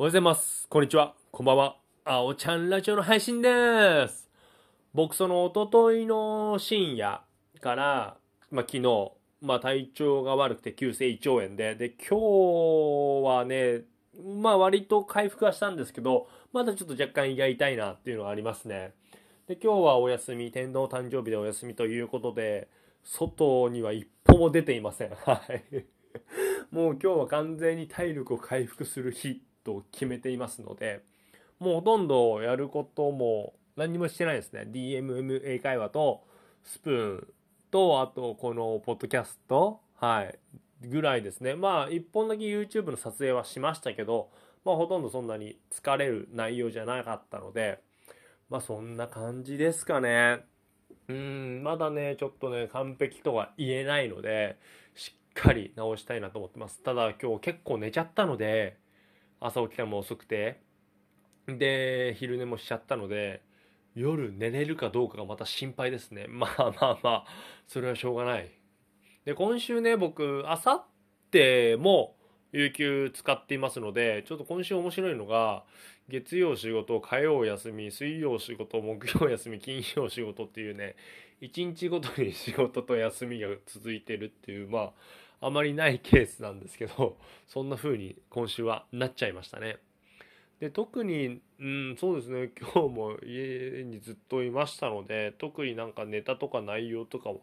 おはようございます。こんにちは。こんばんは。あおちゃんラジオの配信でーす。僕、その、おとといの深夜から、まあ、昨日、まあ、体調が悪くて急性胃腸炎で、で、今日はね、まあ、割と回復はしたんですけど、まだちょっと若干胃が痛いなっていうのがありますね。で、今日はお休み、天皇誕生日でお休みということで、外には一歩も出ていません。はい。もう今日は完全に体力を回復する日と決めていますので、もうほとんどやることも何にもしてないですね。DMM 英会話とスプーンと、あとこのポッドキャスト、はい、ぐらいですね。まあ一本だけ YouTube の撮影はしましたけど、まあほとんどそんなに疲れる内容じゃなかったので、まあそんな感じですかね。うん、まだね、ちょっとね、完璧とは言えないので、しっかり直したいなと思ってます。ただ今日結構寝ちゃったので、朝起きたのも遅くて、で、昼寝もしちゃったので、夜寝れるかどうかがまた心配ですね。まあまあまあ、それはしょうがない。で、今週ね、僕、あさっても、有給使っていますので、ちょっと今週面白いのが、月曜仕事、火曜休み、水曜仕事、木曜休み、金曜仕事っていうね、一日ごとに仕事と休みが続いてるっていう、まあ、あまりないケースなんですけど、そんな風に今週はなっちゃいましたね。で、特に、うん、そうですね、今日も家にずっといましたので、特になんかネタとか内容とかは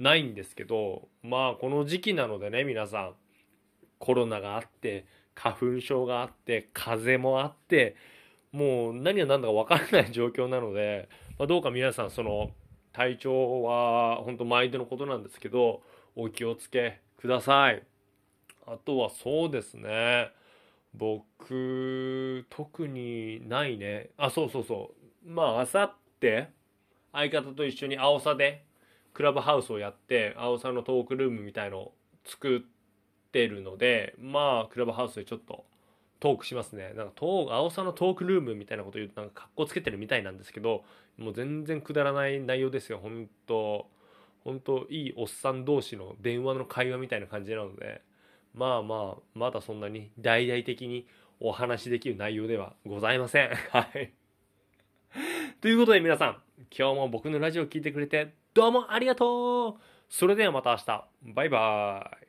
ないんですけど、まあ、この時期なのでね、皆さん、コロナがあって、花粉症があって、風邪もあって、もう何が何だか分からない状況なので、まあ、どうか皆さん、その、体調は本当毎度のことなんですけど、お気をつけください。あとはそうですね。僕、特にないね。あ、そうそうそう。まあ、あさって、相方と一緒に青さで、クラブハウスをやって、青さのトークルームみたいのを作っててるので、まあ、クラブハウスでちょっとトークしますね。なんかトー、青さのトークルームみたいなこと言うと、なんか格好つけてるみたいなんですけど、もう全然くだらない内容ですよ。本当本当いいおっさん同士の電話の会話みたいな感じなので、まあまあ、まだそんなに大々的にお話しできる内容ではございません。はい。ということで皆さん、今日も僕のラジオを聞いてくれてどうもありがとうそれではまた明日。バイバーイ。